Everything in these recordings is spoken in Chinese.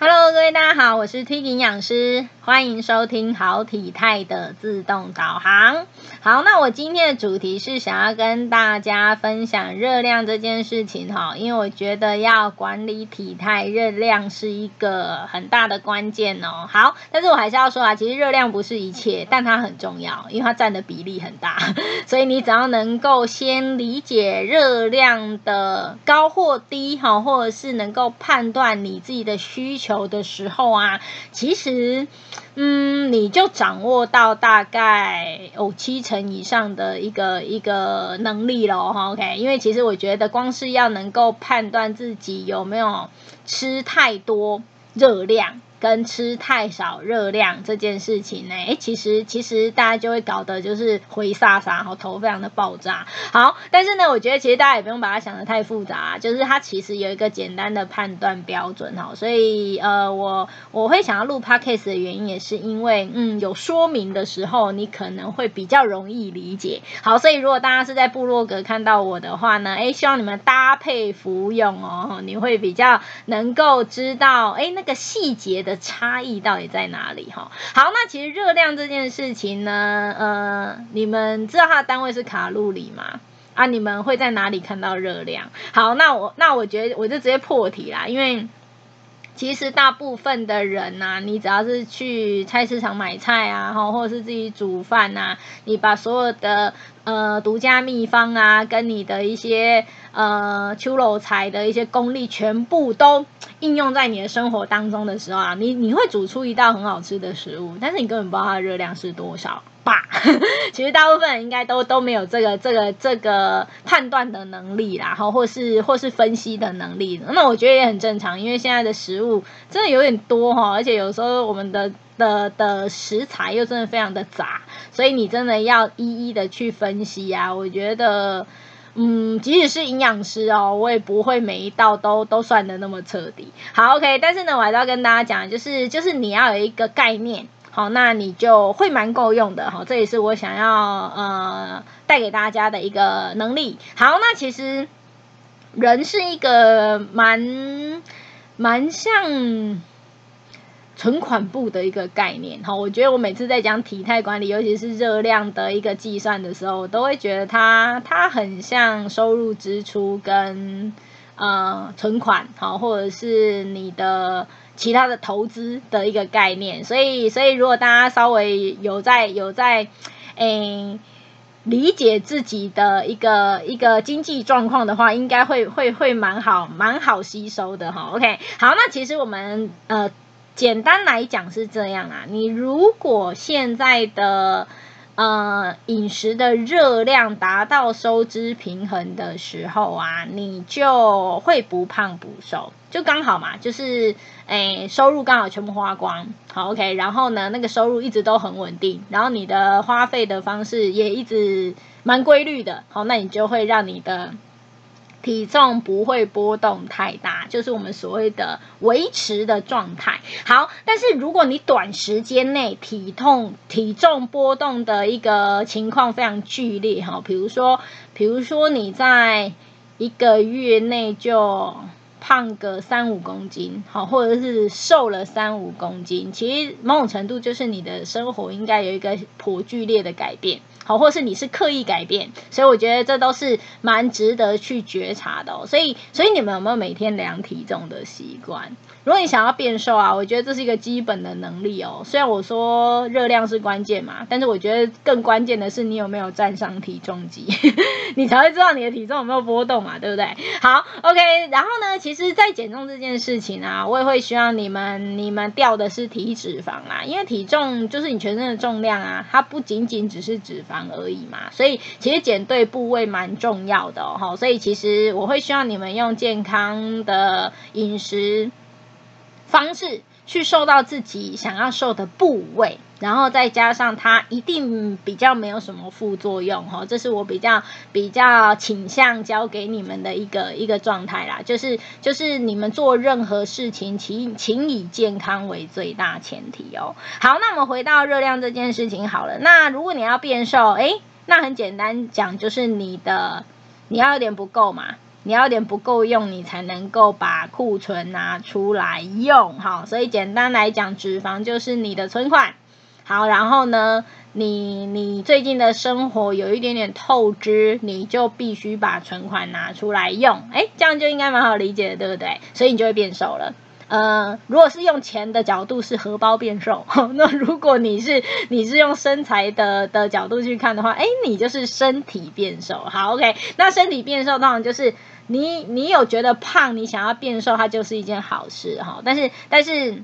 Hello，各位大家好，我是 T 营养师，欢迎收听好体态的自动导航。好，那我今天的主题是想要跟大家分享热量这件事情哈，因为我觉得要管理体态，热量是一个很大的关键哦。好，但是我还是要说啊，其实热量不是一切，但它很重要，因为它占的比例很大，所以你只要能够先理解热量的高或低哈，或者是能够判断你自己的需求。球的时候啊，其实，嗯，你就掌握到大概哦七成以上的一个一个能力了哈。OK，因为其实我觉得光是要能够判断自己有没有吃太多热量。跟吃太少热量这件事情呢，哎，其实其实大家就会搞得就是灰撒撒，后头非常的爆炸。好，但是呢，我觉得其实大家也不用把它想的太复杂，就是它其实有一个简单的判断标准哈。所以呃，我我会想要录 podcast 的原因也是因为，嗯，有说明的时候你可能会比较容易理解。好，所以如果大家是在部落格看到我的话呢，哎，希望你们搭配服用哦，你会比较能够知道，哎，那个细节。的差异到底在哪里？哈，好，那其实热量这件事情呢，呃，你们知道它的单位是卡路里吗？啊，你们会在哪里看到热量？好，那我那我觉得我就直接破题啦，因为其实大部分的人呐，你只要是去菜市场买菜啊，哈，或者是自己煮饭呐，你把所有的呃独家秘方啊，跟你的一些呃秋楼菜的一些功力，全部都。应用在你的生活当中的时候啊，你你会煮出一道很好吃的食物，但是你根本不知道它的热量是多少吧？其实大部分人应该都都没有这个这个这个判断的能力啦，哈，或是或是分析的能力。那我觉得也很正常，因为现在的食物真的有点多哈，而且有时候我们的的的食材又真的非常的杂，所以你真的要一一的去分析啊。我觉得。嗯，即使是营养师哦，我也不会每一道都都算的那么彻底。好，OK，但是呢，我还是要跟大家讲，就是就是你要有一个概念，好，那你就会蛮够用的哈。这也是我想要呃带给大家的一个能力。好，那其实人是一个蛮蛮像。存款部的一个概念，哈，我觉得我每次在讲体态管理，尤其是热量的一个计算的时候，我都会觉得它它很像收入、支出跟呃存款，好，或者是你的其他的投资的一个概念。所以，所以如果大家稍微有在有在诶理解自己的一个一个经济状况的话，应该会会会蛮好蛮好吸收的哈。OK，好，那其实我们呃。简单来讲是这样啊，你如果现在的呃饮食的热量达到收支平衡的时候啊，你就会不胖不瘦，就刚好嘛，就是诶收入刚好全部花光，好 OK，然后呢那个收入一直都很稳定，然后你的花费的方式也一直蛮规律的，好，那你就会让你的。体重不会波动太大，就是我们所谓的维持的状态。好，但是如果你短时间内体痛体重波动的一个情况非常剧烈哈，比如说，比如说你在一个月内就胖个三五公斤，好，或者是瘦了三五公斤，其实某种程度就是你的生活应该有一个颇剧烈的改变。好，或是你是刻意改变，所以我觉得这都是蛮值得去觉察的。所以，所以你们有没有每天量体重的习惯？如果你想要变瘦啊，我觉得这是一个基本的能力哦。虽然我说热量是关键嘛，但是我觉得更关键的是你有没有站上体重机，你才会知道你的体重有没有波动嘛，对不对？好，OK。然后呢，其实，在减重这件事情啊，我也会希望你们你们掉的是体脂肪啊，因为体重就是你全身的重量啊，它不仅仅只是脂肪而已嘛，所以其实减对部位蛮重要的哦。所以其实我会希望你们用健康的饮食。方式去瘦到自己想要瘦的部位，然后再加上它一定比较没有什么副作用哈，这是我比较比较倾向教给你们的一个一个状态啦，就是就是你们做任何事情，请请以健康为最大前提哦。好，那我们回到热量这件事情好了，那如果你要变瘦，诶，那很简单讲，就是你的你要有点不够嘛。你要点不够用，你才能够把库存拿出来用，哈，所以简单来讲，脂肪就是你的存款，好，然后呢，你你最近的生活有一点点透支，你就必须把存款拿出来用，哎，这样就应该蛮好理解的，对不对？所以你就会变瘦了。呃，如果是用钱的角度是荷包变瘦，那如果你是你是用身材的的角度去看的话，哎，你就是身体变瘦。好，OK，那身体变瘦当然就是你你有觉得胖，你想要变瘦，它就是一件好事哈。但是但是，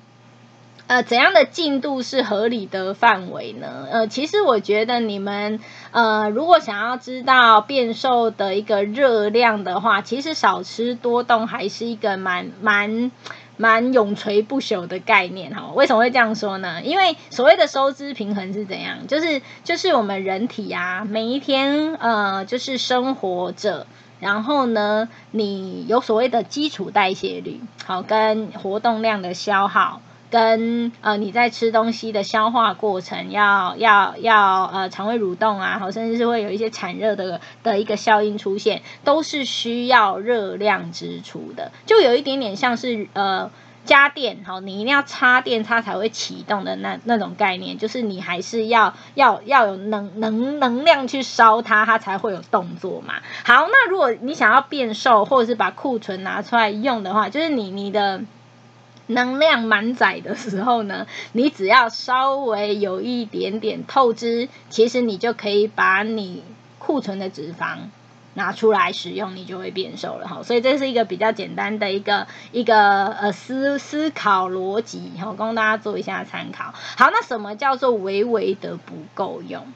呃，怎样的进度是合理的范围呢？呃，其实我觉得你们呃，如果想要知道变瘦的一个热量的话，其实少吃多动还是一个蛮蛮。蛮永垂不朽的概念哈，为什么会这样说呢？因为所谓的收支平衡是怎样？就是就是我们人体啊，每一天呃，就是生活着，然后呢，你有所谓的基础代谢率，好跟活动量的消耗。跟呃你在吃东西的消化过程要要要呃肠胃蠕动啊，好甚至是会有一些产热的的一个效应出现，都是需要热量支出的，就有一点点像是呃家电，好你一定要插电它才会启动的那那种概念，就是你还是要要要有能能能量去烧它，它才会有动作嘛。好，那如果你想要变瘦或者是把库存拿出来用的话，就是你你的。能量满载的时候呢，你只要稍微有一点点透支，其实你就可以把你库存的脂肪拿出来使用，你就会变瘦了哈。所以这是一个比较简单的一个一个呃思思考逻辑，好供大家做一下参考。好，那什么叫做微微的不够用？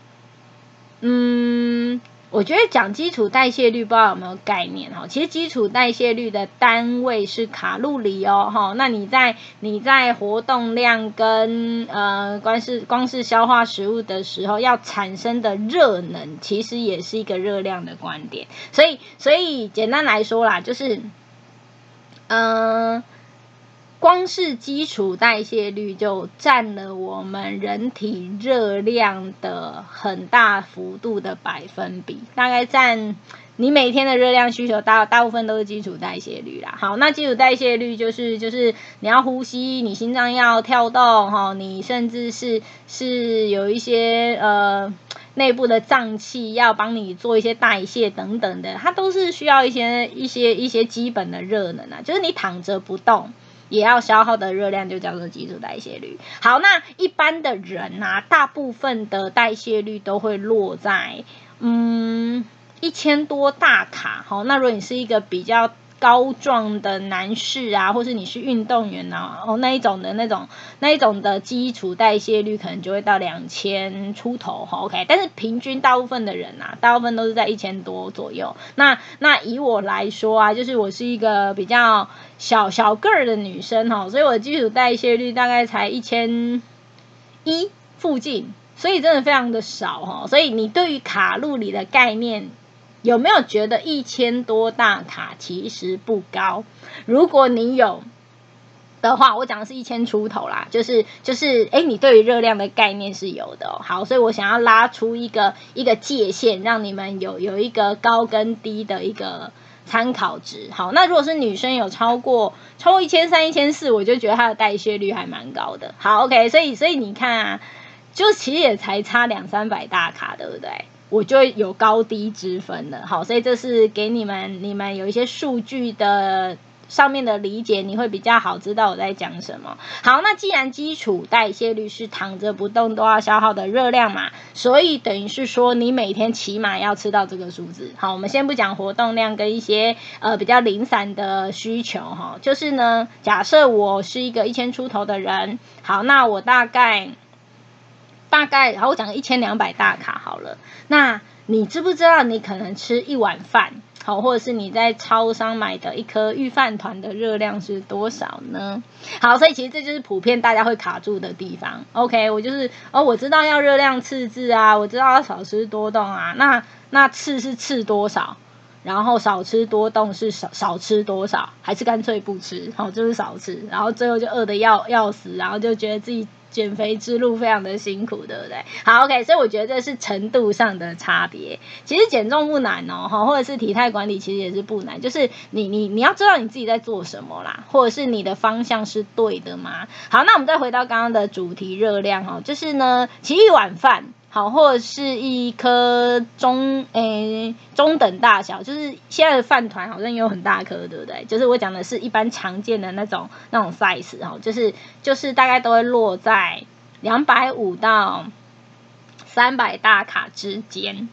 嗯。我觉得讲基础代谢率，不知道有没有概念哈？其实基础代谢率的单位是卡路里哦，哈。那你在你在活动量跟呃光是光是消化食物的时候，要产生的热能，其实也是一个热量的观点。所以，所以简单来说啦，就是嗯。光是基础代谢率就占了我们人体热量的很大幅度的百分比，大概占你每天的热量需求大大部分都是基础代谢率啦。好，那基础代谢率就是就是你要呼吸，你心脏要跳动哈，你甚至是是有一些呃内部的脏器要帮你做一些代谢等等的，它都是需要一些一些一些基本的热能啊，就是你躺着不动。也要消耗的热量就叫做基础代谢率。好，那一般的人呐，大部分的代谢率都会落在嗯一千多大卡。好，那如果你是一个比较高壮的男士啊，或是你是运动员啊，哦那一种的那种那一种的基础代谢率可能就会到两千出头哈，OK，但是平均大部分的人啊，大部分都是在一千多左右。那那以我来说啊，就是我是一个比较小小个儿的女生哈，所以我的基础代谢率大概才一千一附近，所以真的非常的少哈。所以你对于卡路里的概念。有没有觉得一千多大卡其实不高？如果你有的话，我讲的是一千出头啦，就是就是，哎，你对于热量的概念是有的。好，所以我想要拉出一个一个界限，让你们有有一个高跟低的一个参考值。好，那如果是女生有超过超过一千三、一千四，我就觉得她的代谢率还蛮高的。好，OK，所以所以你看啊，就其实也才差两三百大卡，对不对？我就有高低之分了，好，所以这是给你们，你们有一些数据的上面的理解，你会比较好知道我在讲什么。好，那既然基础代谢率是躺着不动都要消耗的热量嘛，所以等于是说你每天起码要吃到这个数字。好，我们先不讲活动量跟一些呃比较零散的需求哈，就是呢，假设我是一个一千出头的人，好，那我大概。大概，然后我讲一千两百大卡好了。那你知不知道，你可能吃一碗饭，好，或者是你在超商买的一颗御饭团的热量是多少呢？好，所以其实这就是普遍大家会卡住的地方。OK，我就是哦，我知道要热量赤字啊，我知道要少吃多动啊。那那赤是赤多少？然后少吃多动是少少吃多少，还是干脆不吃？好，就是少吃，然后最后就饿得要要死，然后就觉得自己减肥之路非常的辛苦，对不对？好，OK，所以我觉得这是程度上的差别。其实减重不难哦，哈，或者是体态管理其实也是不难，就是你你你要知道你自己在做什么啦，或者是你的方向是对的吗？好，那我们再回到刚刚的主题热量哦，就是呢，其实一碗饭。好，或者是一颗中诶中等大小，就是现在的饭团好像也有很大颗，对不对？就是我讲的是一般常见的那种那种 size 哈，就是就是大概都会落在两百五到三百大卡之间。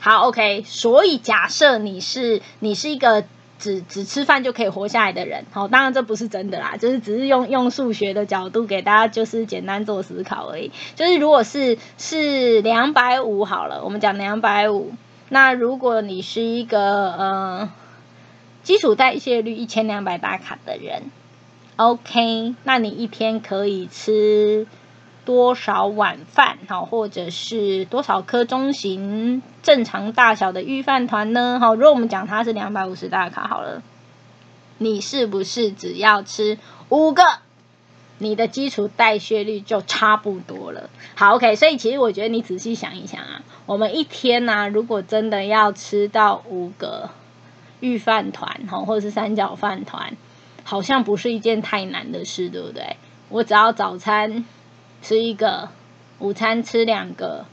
好，OK，所以假设你是你是一个。只只吃饭就可以活下来的人，好，当然这不是真的啦，就是只是用用数学的角度给大家就是简单做思考而已。就是如果是是两百五好了，我们讲两百五，那如果你是一个呃基础代谢率一千两百大卡的人，OK，那你一天可以吃。多少碗饭，好，或者是多少颗中型正常大小的预饭团呢？好，如果我们讲它是两百五十大卡，好了，你是不是只要吃五个，你的基础代谢率就差不多了？好，OK，所以其实我觉得你仔细想一想啊，我们一天呢，如果真的要吃到五个预饭团，哈，或者是三角饭团，好像不是一件太难的事，对不对？我只要早餐。吃一个，午餐吃两个，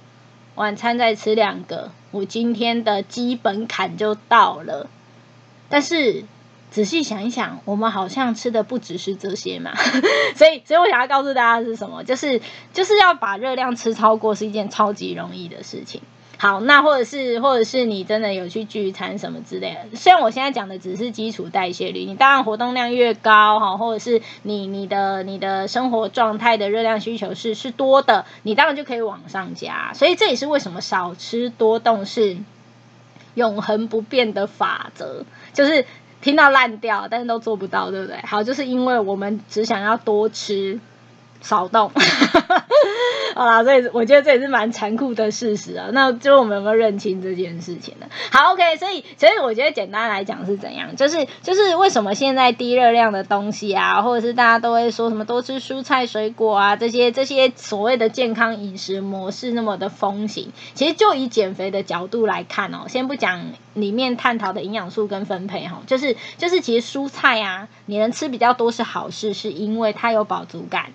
晚餐再吃两个，我今天的基本坎就到了。但是仔细想一想，我们好像吃的不只是这些嘛，所以，所以我想要告诉大家是什么，就是就是要把热量吃超过是一件超级容易的事情。好，那或者是或者是你真的有去聚餐什么之类的，虽然我现在讲的只是基础代谢率，你当然活动量越高哈，或者是你你的你的生活状态的热量需求是是多的，你当然就可以往上加。所以这也是为什么少吃多动是永恒不变的法则，就是听到烂掉，但是都做不到，对不对？好，就是因为我们只想要多吃。少动，好啦，所以我觉得这也是蛮残酷的事实啊。那就我们有没有认清这件事情呢？好，OK，所以所以我觉得简单来讲是怎样，就是就是为什么现在低热量的东西啊，或者是大家都会说什么多吃蔬菜水果啊，这些这些所谓的健康饮食模式那么的风行，其实就以减肥的角度来看哦，先不讲里面探讨的营养素跟分配哈，就是就是其实蔬菜啊，你能吃比较多是好事，是因为它有饱足感。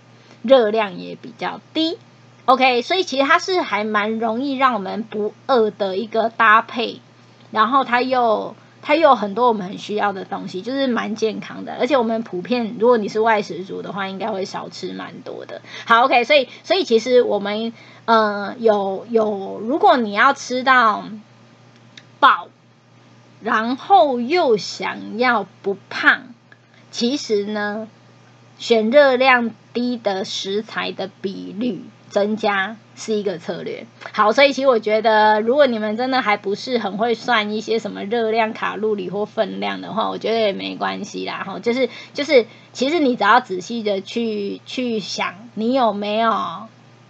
热量也比较低，OK，所以其实它是还蛮容易让我们不饿的一个搭配，然后它又它又很多我们很需要的东西，就是蛮健康的，而且我们普遍如果你是外食族的话，应该会少吃蛮多的。好，OK，所以所以其实我们呃有有，如果你要吃到饱，然后又想要不胖，其实呢。选热量低的食材的比率增加是一个策略。好，所以其实我觉得，如果你们真的还不是很会算一些什么热量、卡路里或分量的话，我觉得也没关系啦。哈，就是就是，其实你只要仔细的去去想，你有没有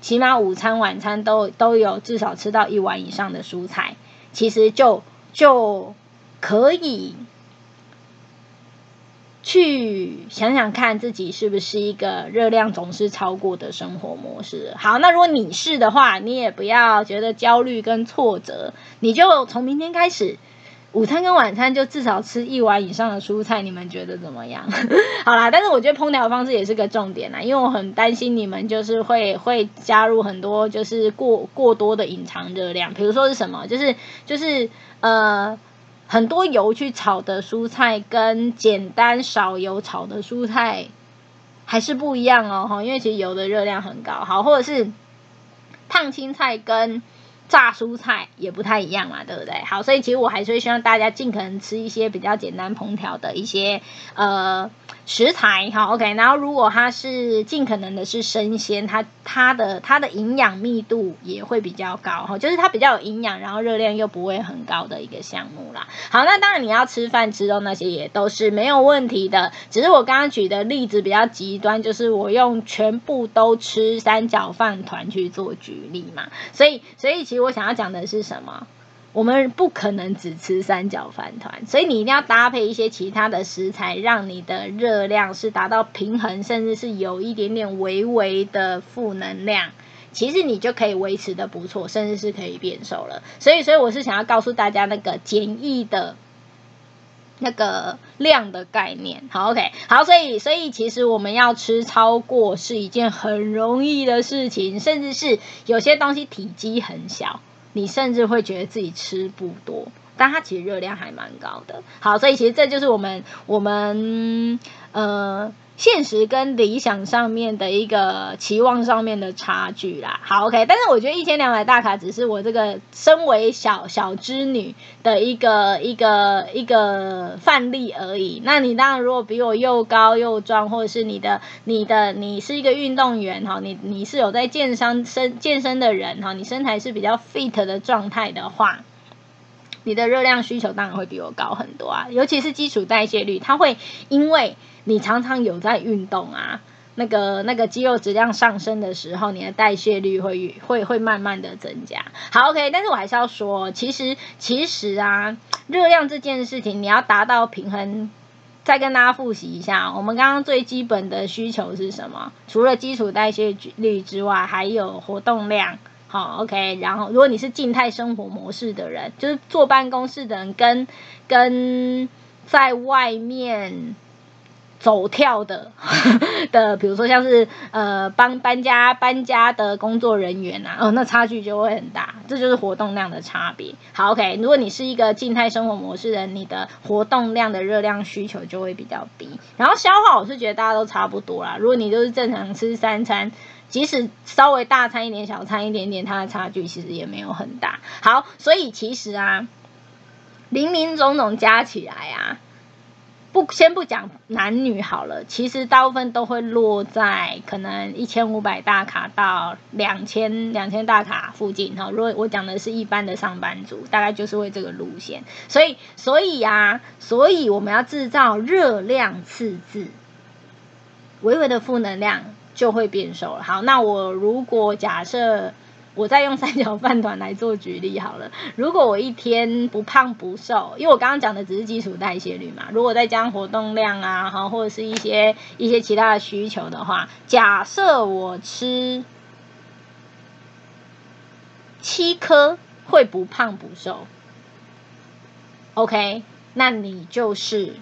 起码午餐、晚餐都都有至少吃到一碗以上的蔬菜，其实就就可以。去想想看自己是不是一个热量总是超过的生活模式。好，那如果你是的话，你也不要觉得焦虑跟挫折，你就从明天开始，午餐跟晚餐就至少吃一碗以上的蔬菜。你们觉得怎么样？好啦，但是我觉得烹调方式也是个重点啦，因为我很担心你们就是会会加入很多就是过过多的隐藏热量，比如说是什么，就是就是呃。很多油去炒的蔬菜跟简单少油炒的蔬菜还是不一样哦，因为其实油的热量很高，好，或者是烫青菜跟炸蔬菜也不太一样嘛，对不对？好，所以其实我还是会希望大家尽可能吃一些比较简单烹调的一些呃。食材好，OK，然后如果它是尽可能的是生鲜，它它的它的营养密度也会比较高哈，就是它比较有营养，然后热量又不会很高的一个项目啦。好，那当然你要吃饭吃肉那些也都是没有问题的，只是我刚刚举的例子比较极端，就是我用全部都吃三角饭团去做举例嘛，所以所以其实我想要讲的是什么？我们不可能只吃三角饭团，所以你一定要搭配一些其他的食材，让你的热量是达到平衡，甚至是有一点点微微的负能量。其实你就可以维持的不错，甚至是可以变瘦了。所以，所以我是想要告诉大家那个简易的。那个量的概念，好，OK，好，所以，所以其实我们要吃超过是一件很容易的事情，甚至是有些东西体积很小，你甚至会觉得自己吃不多，但它其实热量还蛮高的。好，所以其实这就是我们，我们，呃。现实跟理想上面的一个期望上面的差距啦，好 OK，但是我觉得一千两百大卡只是我这个身为小小织女的一个一个一个范例而已。那你当然如果比我又高又壮，或者是你的你的你是一个运动员哈，你你是有在健身身健身的人哈，你身材是比较 fit 的状态的话，你的热量需求当然会比我高很多啊，尤其是基础代谢率，它会因为。你常常有在运动啊，那个那个肌肉质量上升的时候，你的代谢率会会会慢慢的增加。好，OK，但是我还是要说，其实其实啊，热量这件事情你要达到平衡，再跟大家复习一下，我们刚刚最基本的需求是什么？除了基础代谢率之外，还有活动量。好，OK，然后如果你是静态生活模式的人，就是坐办公室的人，跟跟在外面。走跳的 的，比如说像是呃帮搬家搬家的工作人员啊，哦，那差距就会很大，这就是活动量的差别。好，OK，如果你是一个静态生活模式的，你的活动量的热量需求就会比较低。然后消化，我是觉得大家都差不多啦。如果你都是正常吃三餐，即使稍微大餐一点、小餐一点点，它的差距其实也没有很大。好，所以其实啊，零零总总加起来啊。不，先不讲男女好了，其实大部分都会落在可能一千五百大卡到两千两千大卡附近哈。如果我讲的是一般的上班族，大概就是会这个路线。所以，所以呀，所以我们要制造热量赤字，微微的负能量就会变瘦了。好，那我如果假设。我再用三角饭团来做举例好了。如果我一天不胖不瘦，因为我刚刚讲的只是基础代谢率嘛，如果再加上活动量啊，哈，或者是一些一些其他的需求的话，假设我吃七颗会不胖不瘦，OK，那你就是。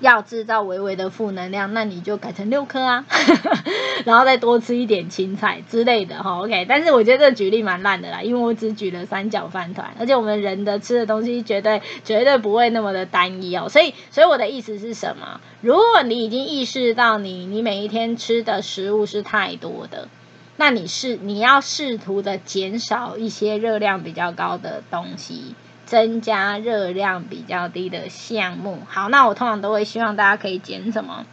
要制造微微的负能量，那你就改成六颗啊，然后再多吃一点青菜之类的哈。OK，但是我觉得这举例蛮烂的啦，因为我只举了三角饭团，而且我们人的吃的东西绝对绝对不会那么的单一哦。所以，所以我的意思是什么？如果你已经意识到你你每一天吃的食物是太多的，那你是你要试图的减少一些热量比较高的东西。增加热量比较低的项目，好，那我通常都会希望大家可以减什么？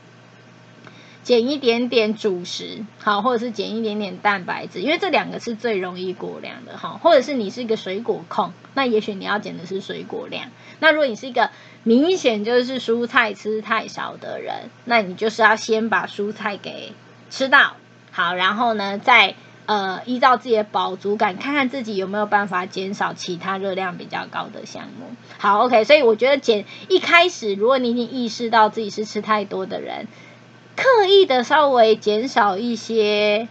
减一点点主食，好，或者是减一点点蛋白质，因为这两个是最容易过量的，哈。或者是你是一个水果控，那也许你要减的是水果量。那如果你是一个明显就是蔬菜吃太少的人，那你就是要先把蔬菜给吃到，好，然后呢再。呃，依照自己的饱足感，看看自己有没有办法减少其他热量比较高的项目。好，OK，所以我觉得减一开始，如果你已经意识到自己是吃太多的人，刻意的稍微减少一些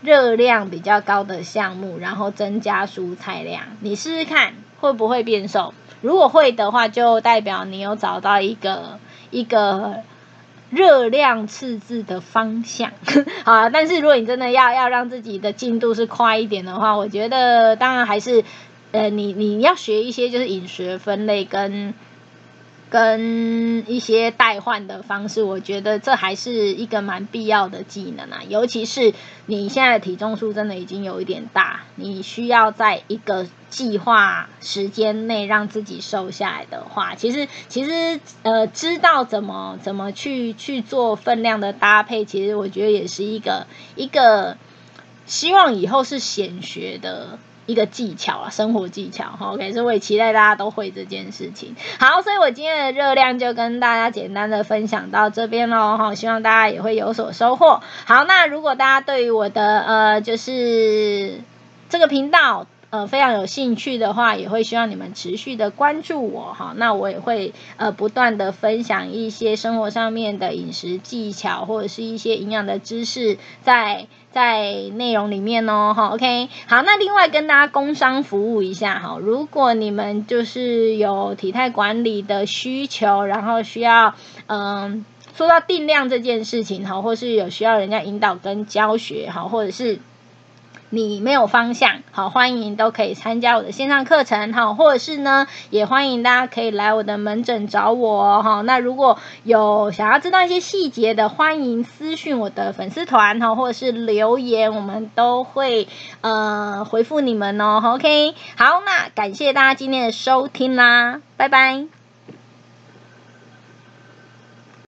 热量比较高的项目，然后增加蔬菜量，你试试看会不会变瘦。如果会的话，就代表你有找到一个一个。热量赤字的方向，好，但是如果你真的要要让自己的进度是快一点的话，我觉得当然还是，呃，你你要学一些就是饮食分类跟。跟一些代换的方式，我觉得这还是一个蛮必要的技能啊。尤其是你现在的体重数真的已经有一点大，你需要在一个计划时间内让自己瘦下来的话，其实其实呃，知道怎么怎么去去做分量的搭配，其实我觉得也是一个一个希望以后是显学的。一个技巧啊，生活技巧哈，OK，所以我也期待大家都会这件事情。好，所以我今天的热量就跟大家简单的分享到这边喽哈，希望大家也会有所收获。好，那如果大家对于我的呃，就是这个频道。呃非常有兴趣的话，也会希望你们持续的关注我哈。那我也会呃不断的分享一些生活上面的饮食技巧，或者是一些营养的知识在。在内容里面哦，哈，OK，好，那另外跟大家工商服务一下哈，如果你们就是有体态管理的需求，然后需要，嗯，说到定量这件事情哈，或是有需要人家引导跟教学哈，或者是。你没有方向，好，欢迎都可以参加我的线上课程，哈，或者是呢，也欢迎大家可以来我的门诊找我，哈。那如果有想要知道一些细节的，欢迎私讯我的粉丝团，哈，或者是留言，我们都会呃回复你们哦，OK。好，那感谢大家今天的收听啦，拜拜。